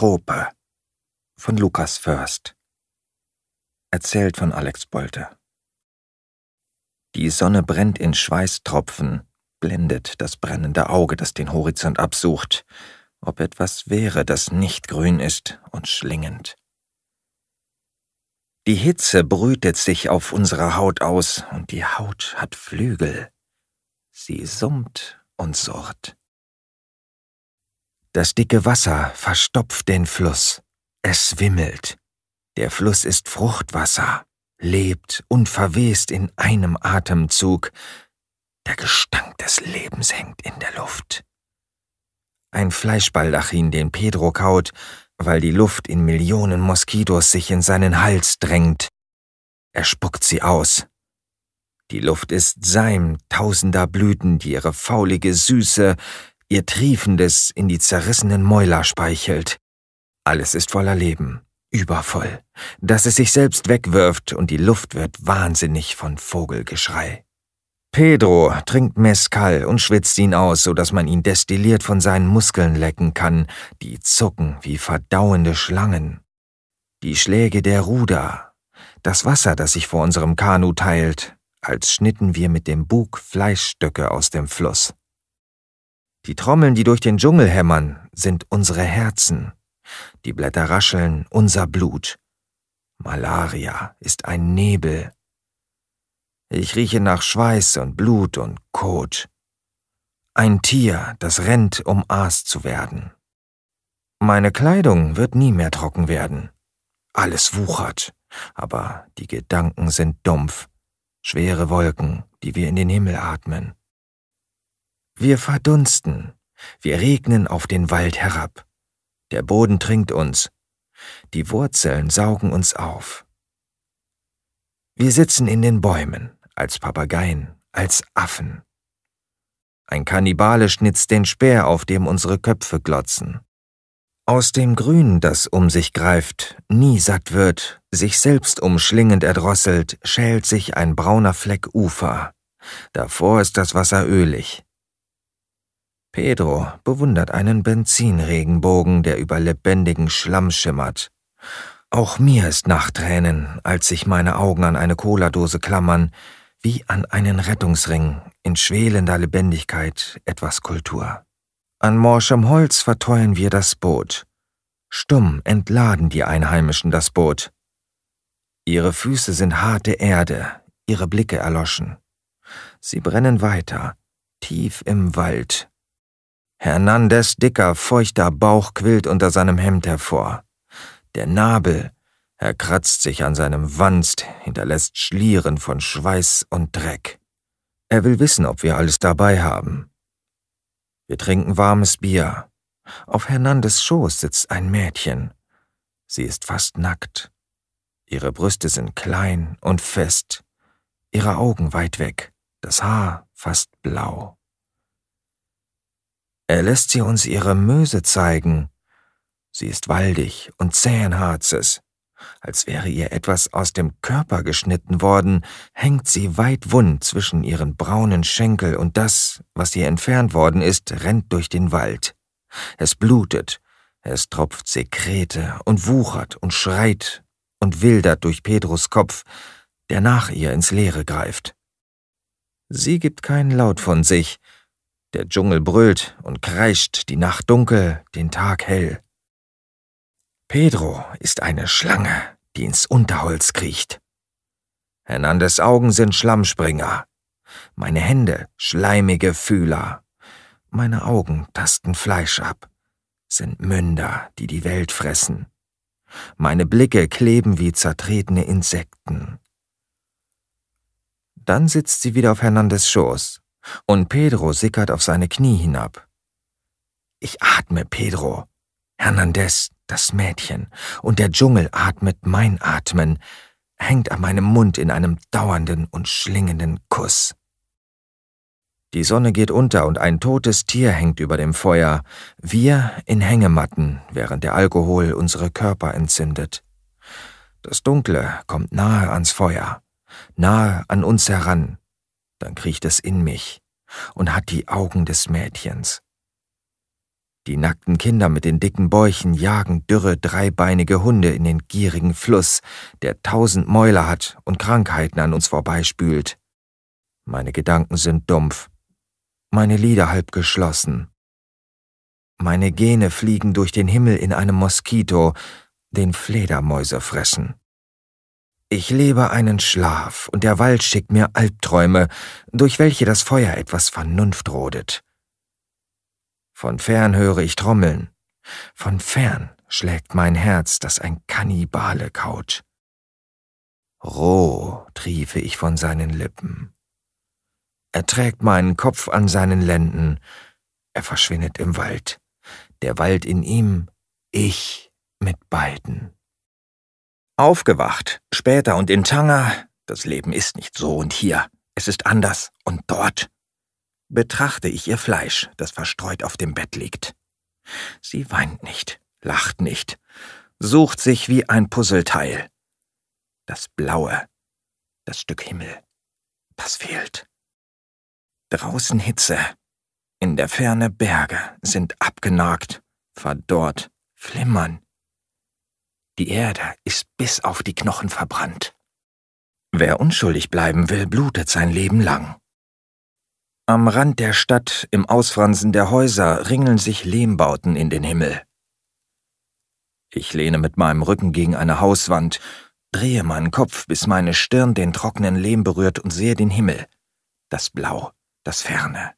Trope von Lukas Först. Erzählt von Alex Bolte. Die Sonne brennt in Schweißtropfen, blendet das brennende Auge, das den Horizont absucht, ob etwas wäre, das nicht grün ist und schlingend. Die Hitze brütet sich auf unserer Haut aus, und die Haut hat Flügel. Sie summt und surrt. Das dicke Wasser verstopft den Fluss. Es wimmelt. Der Fluss ist Fruchtwasser, lebt und verwest in einem Atemzug. Der Gestank des Lebens hängt in der Luft. Ein Fleischbaldachin, den Pedro kaut, weil die Luft in Millionen Moskitos sich in seinen Hals drängt. Er spuckt sie aus. Die Luft ist Seim tausender Blüten, die ihre faulige Süße ihr Triefendes in die zerrissenen Mäuler speichelt. Alles ist voller Leben, übervoll, dass es sich selbst wegwirft und die Luft wird wahnsinnig von Vogelgeschrei. Pedro trinkt Mescal und schwitzt ihn aus, so dass man ihn destilliert von seinen Muskeln lecken kann, die zucken wie verdauende Schlangen. Die Schläge der Ruder, das Wasser, das sich vor unserem Kanu teilt, als schnitten wir mit dem Bug Fleischstücke aus dem Fluss. Die Trommeln, die durch den Dschungel hämmern, sind unsere Herzen. Die Blätter rascheln unser Blut. Malaria ist ein Nebel. Ich rieche nach Schweiß und Blut und Kot. Ein Tier, das rennt, um Aas zu werden. Meine Kleidung wird nie mehr trocken werden. Alles wuchert, aber die Gedanken sind dumpf, schwere Wolken, die wir in den Himmel atmen. Wir verdunsten, wir regnen auf den Wald herab. Der Boden trinkt uns, die Wurzeln saugen uns auf. Wir sitzen in den Bäumen, als Papageien, als Affen. Ein Kannibale schnitzt den Speer, auf dem unsere Köpfe glotzen. Aus dem Grün, das um sich greift, nie satt wird, sich selbst umschlingend erdrosselt, schält sich ein brauner Fleck Ufer. Davor ist das Wasser ölig. Pedro bewundert einen Benzinregenbogen, der über lebendigen Schlamm schimmert. Auch mir ist nach Tränen, als sich meine Augen an eine Cola-Dose klammern, wie an einen Rettungsring, in schwelender Lebendigkeit etwas Kultur. An morschem Holz verteuern wir das Boot. Stumm entladen die Einheimischen das Boot. Ihre Füße sind harte Erde, ihre Blicke erloschen. Sie brennen weiter, tief im Wald, Hernandez dicker, feuchter Bauch quillt unter seinem Hemd hervor. Der Nabel, er kratzt sich an seinem Wanst, hinterlässt Schlieren von Schweiß und Dreck. Er will wissen, ob wir alles dabei haben. Wir trinken warmes Bier. Auf Hernandez Schoß sitzt ein Mädchen. Sie ist fast nackt. Ihre Brüste sind klein und fest, ihre Augen weit weg, das Haar fast blau. Er lässt sie uns ihre Möse zeigen. Sie ist waldig und zähen Harzes. Als wäre ihr etwas aus dem Körper geschnitten worden, hängt sie weit wund zwischen ihren braunen Schenkel und das, was ihr entfernt worden ist, rennt durch den Wald. Es blutet, es tropft Sekrete und wuchert und schreit und wildert durch Pedros Kopf, der nach ihr ins Leere greift. Sie gibt keinen Laut von sich, der Dschungel brüllt und kreischt, die Nacht dunkel, den Tag hell. Pedro ist eine Schlange, die ins Unterholz kriecht. Hernandez Augen sind Schlammspringer, meine Hände schleimige Fühler, meine Augen tasten Fleisch ab, sind Münder, die die Welt fressen. Meine Blicke kleben wie zertretene Insekten. Dann sitzt sie wieder auf Hernandez Schoß, und Pedro sickert auf seine Knie hinab. Ich atme, Pedro. Hernandez, das Mädchen, und der Dschungel atmet mein Atmen, hängt an meinem Mund in einem dauernden und schlingenden Kuss. Die Sonne geht unter und ein totes Tier hängt über dem Feuer, wir in Hängematten, während der Alkohol unsere Körper entzündet. Das Dunkle kommt nahe ans Feuer, nahe an uns heran, dann kriecht es in mich und hat die Augen des Mädchens. Die nackten Kinder mit den dicken Bäuchen jagen dürre, dreibeinige Hunde in den gierigen Fluss, der tausend Mäuler hat und Krankheiten an uns vorbeispült. Meine Gedanken sind dumpf, meine Lider halb geschlossen. Meine Gene fliegen durch den Himmel in einem Moskito, den Fledermäuse fressen. Ich lebe einen Schlaf, und der Wald schickt mir Albträume, durch welche das Feuer etwas Vernunft rodet. Von fern höre ich Trommeln, von fern schlägt mein Herz, das ein Kannibale kaut. Roh triefe ich von seinen Lippen. Er trägt meinen Kopf an seinen Lenden, er verschwindet im Wald, der Wald in ihm, ich mit beiden. Aufgewacht, später und in Tanga, das Leben ist nicht so und hier, es ist anders und dort. Betrachte ich ihr Fleisch, das verstreut auf dem Bett liegt. Sie weint nicht, lacht nicht, sucht sich wie ein Puzzleteil. Das Blaue, das Stück Himmel, das fehlt. Draußen Hitze, in der Ferne Berge sind abgenagt, verdorrt, flimmern. Die Erde ist bis auf die Knochen verbrannt. Wer unschuldig bleiben will, blutet sein Leben lang. Am Rand der Stadt, im Ausfransen der Häuser, ringeln sich Lehmbauten in den Himmel. Ich lehne mit meinem Rücken gegen eine Hauswand, drehe meinen Kopf, bis meine Stirn den trockenen Lehm berührt und sehe den Himmel, das Blau, das Ferne,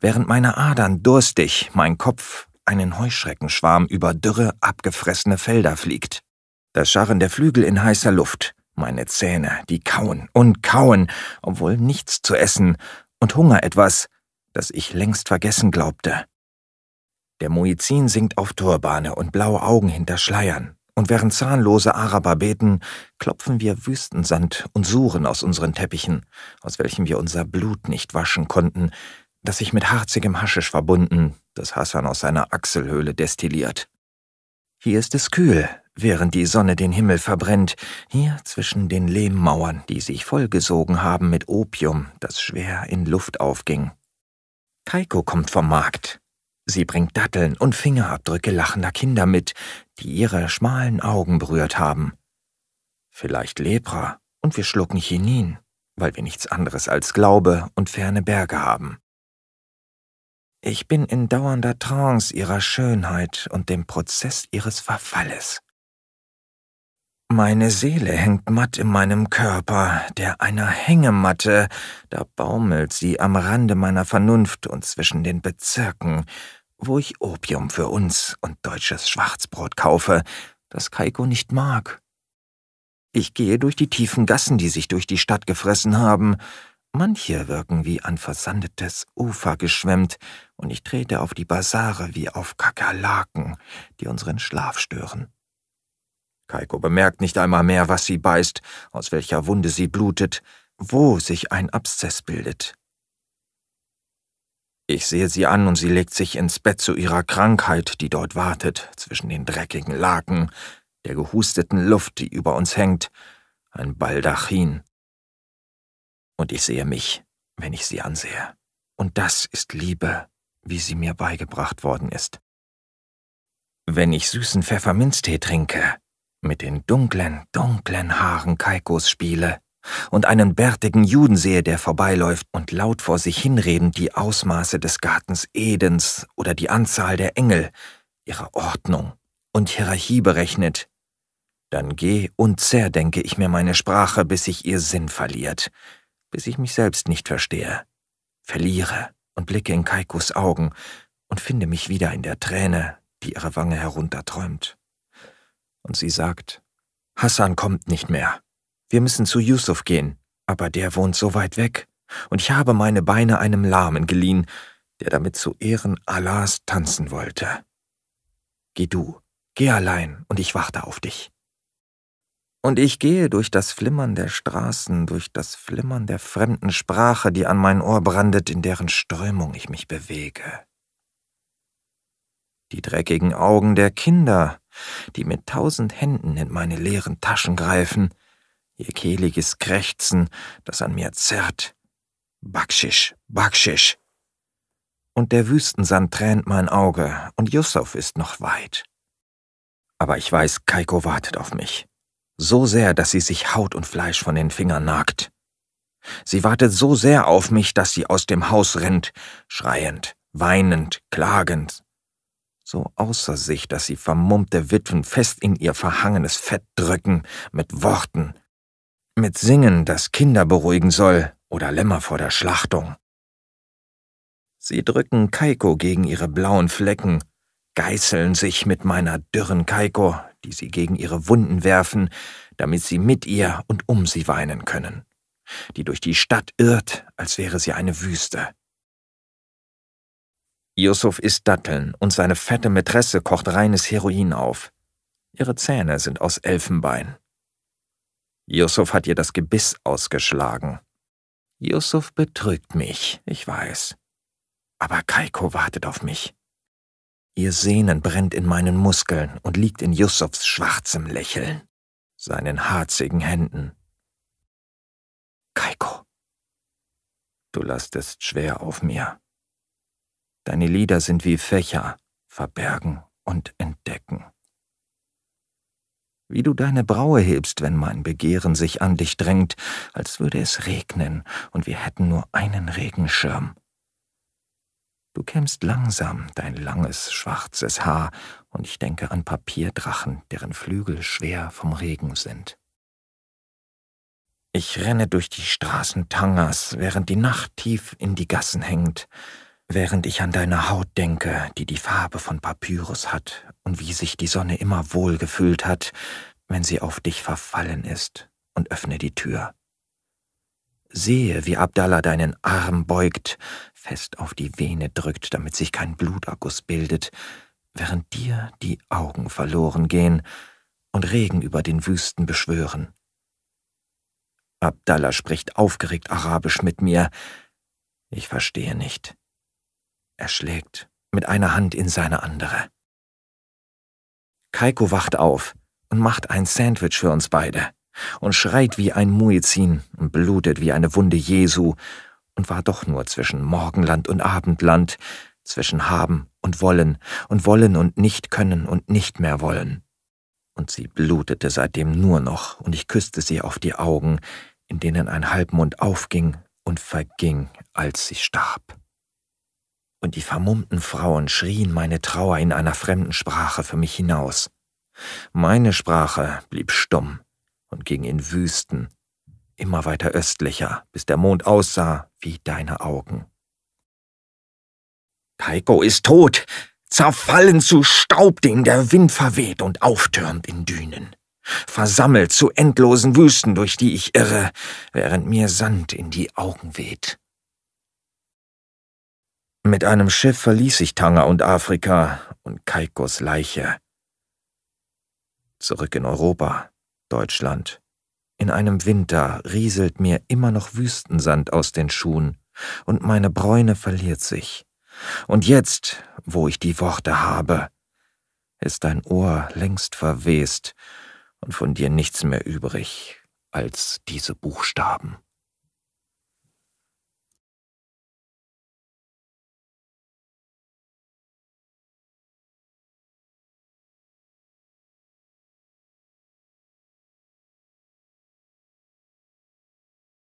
während meine Adern durstig, mein Kopf einen Heuschreckenschwarm über dürre, abgefressene Felder fliegt das Scharren der Flügel in heißer Luft, meine Zähne, die kauen und kauen, obwohl nichts zu essen und Hunger etwas, das ich längst vergessen glaubte. Der Muizin singt auf Turbane und blaue Augen hinter Schleiern, und während zahnlose Araber beten, klopfen wir Wüstensand und Suren aus unseren Teppichen, aus welchem wir unser Blut nicht waschen konnten, das sich mit harzigem Haschisch verbunden, das Hassan aus seiner Achselhöhle destilliert. Hier ist es kühl, während die Sonne den Himmel verbrennt, hier zwischen den Lehmmauern, die sich vollgesogen haben mit Opium, das schwer in Luft aufging. Kaiko kommt vom Markt. Sie bringt Datteln und Fingerabdrücke lachender Kinder mit, die ihre schmalen Augen berührt haben. Vielleicht Lepra, und wir schlucken Chinin, weil wir nichts anderes als Glaube und ferne Berge haben. Ich bin in dauernder Trance ihrer Schönheit und dem Prozess ihres Verfalles. Meine Seele hängt matt in meinem Körper, der einer Hängematte, da baumelt sie am Rande meiner Vernunft und zwischen den Bezirken, wo ich Opium für uns und deutsches Schwarzbrot kaufe, das Kaiko nicht mag. Ich gehe durch die tiefen Gassen, die sich durch die Stadt gefressen haben. Manche wirken wie an versandetes Ufer geschwemmt, und ich trete auf die Basare wie auf Kakerlaken, die unseren Schlaf stören. Kaiko bemerkt nicht einmal mehr, was sie beißt, aus welcher Wunde sie blutet, wo sich ein Abszess bildet. Ich sehe sie an und sie legt sich ins Bett zu ihrer Krankheit, die dort wartet, zwischen den dreckigen Laken, der gehusteten Luft, die über uns hängt, ein Baldachin. Und ich sehe mich, wenn ich sie ansehe. Und das ist Liebe, wie sie mir beigebracht worden ist. Wenn ich süßen Pfefferminztee trinke, mit den dunklen, dunklen Haaren Kaikos spiele und einen bärtigen Juden sehe, der vorbeiläuft und laut vor sich hinredend die Ausmaße des Gartens Edens oder die Anzahl der Engel, ihre Ordnung und Hierarchie berechnet, dann geh und zerdenke ich mir meine Sprache, bis sich ihr Sinn verliert, bis ich mich selbst nicht verstehe, verliere und blicke in Kaikos Augen und finde mich wieder in der Träne, die ihre Wange herunterträumt und sie sagt, Hassan kommt nicht mehr. Wir müssen zu Yusuf gehen, aber der wohnt so weit weg, und ich habe meine Beine einem Lahmen geliehen, der damit zu Ehren Allahs tanzen wollte. Geh du, geh allein, und ich warte auf dich. Und ich gehe durch das Flimmern der Straßen, durch das Flimmern der fremden Sprache, die an mein Ohr brandet, in deren Strömung ich mich bewege. Die dreckigen Augen der Kinder, die mit tausend Händen in meine leeren Taschen greifen, ihr kehliges Krächzen, das an mir zerrt. Backschisch, Backschisch. und der Wüstensand tränt mein Auge, und Yusuf ist noch weit. Aber ich weiß, Kaiko wartet auf mich. So sehr, dass sie sich Haut und Fleisch von den Fingern nagt. Sie wartet so sehr auf mich, dass sie aus dem Haus rennt, schreiend, weinend, klagend. So außer sich, dass sie vermummte Witwen fest in ihr verhangenes Fett drücken, mit Worten, mit Singen, das Kinder beruhigen soll oder Lämmer vor der Schlachtung. Sie drücken Kaiko gegen ihre blauen Flecken, geißeln sich mit meiner dürren Kaiko, die sie gegen ihre Wunden werfen, damit sie mit ihr und um sie weinen können, die durch die Stadt irrt, als wäre sie eine Wüste. Yusuf isst Datteln und seine fette Mätresse kocht reines Heroin auf. Ihre Zähne sind aus Elfenbein. Yusuf hat ihr das Gebiss ausgeschlagen. Yusuf betrügt mich, ich weiß. Aber Kaiko wartet auf mich. Ihr Sehnen brennt in meinen Muskeln und liegt in Yusufs schwarzem Lächeln, seinen harzigen Händen. Kaiko, du lastest schwer auf mir. Deine Lieder sind wie Fächer, verbergen und entdecken. Wie du deine Braue hebst, wenn mein Begehren sich an dich drängt, als würde es regnen und wir hätten nur einen Regenschirm. Du kämmst langsam dein langes, schwarzes Haar, und ich denke an Papierdrachen, deren Flügel schwer vom Regen sind. Ich renne durch die Straßen Tangas, während die Nacht tief in die Gassen hängt, während ich an deine Haut denke, die die Farbe von Papyrus hat und wie sich die Sonne immer wohl gefühlt hat, wenn sie auf dich verfallen ist, und öffne die Tür. Sehe, wie Abdallah deinen Arm beugt, fest auf die Vene drückt, damit sich kein Bluterguss bildet, während dir die Augen verloren gehen und Regen über den Wüsten beschwören. Abdallah spricht aufgeregt Arabisch mit mir. Ich verstehe nicht. Er schlägt mit einer Hand in seine andere. Kaiko wacht auf und macht ein Sandwich für uns beide und schreit wie ein Muezzin und blutet wie eine Wunde Jesu und war doch nur zwischen Morgenland und Abendland, zwischen haben und wollen und wollen und nicht können und nicht mehr wollen. Und sie blutete seitdem nur noch, und ich küsste sie auf die Augen, in denen ein Halbmond aufging und verging, als sie starb. Und die vermummten Frauen schrien meine Trauer in einer fremden Sprache für mich hinaus. Meine Sprache blieb stumm und ging in Wüsten, immer weiter östlicher, bis der Mond aussah wie deine Augen. Kaiko ist tot, zerfallen zu Staub, den der Wind verweht und auftürmt in Dünen, versammelt zu endlosen Wüsten, durch die ich irre, während mir Sand in die Augen weht. Mit einem Schiff verließ ich Tanger und Afrika und Kaikos Leiche. Zurück in Europa, Deutschland, in einem Winter rieselt mir immer noch Wüstensand aus den Schuhen, und meine Bräune verliert sich. Und jetzt, wo ich die Worte habe, ist dein Ohr längst verwest und von dir nichts mehr übrig als diese Buchstaben.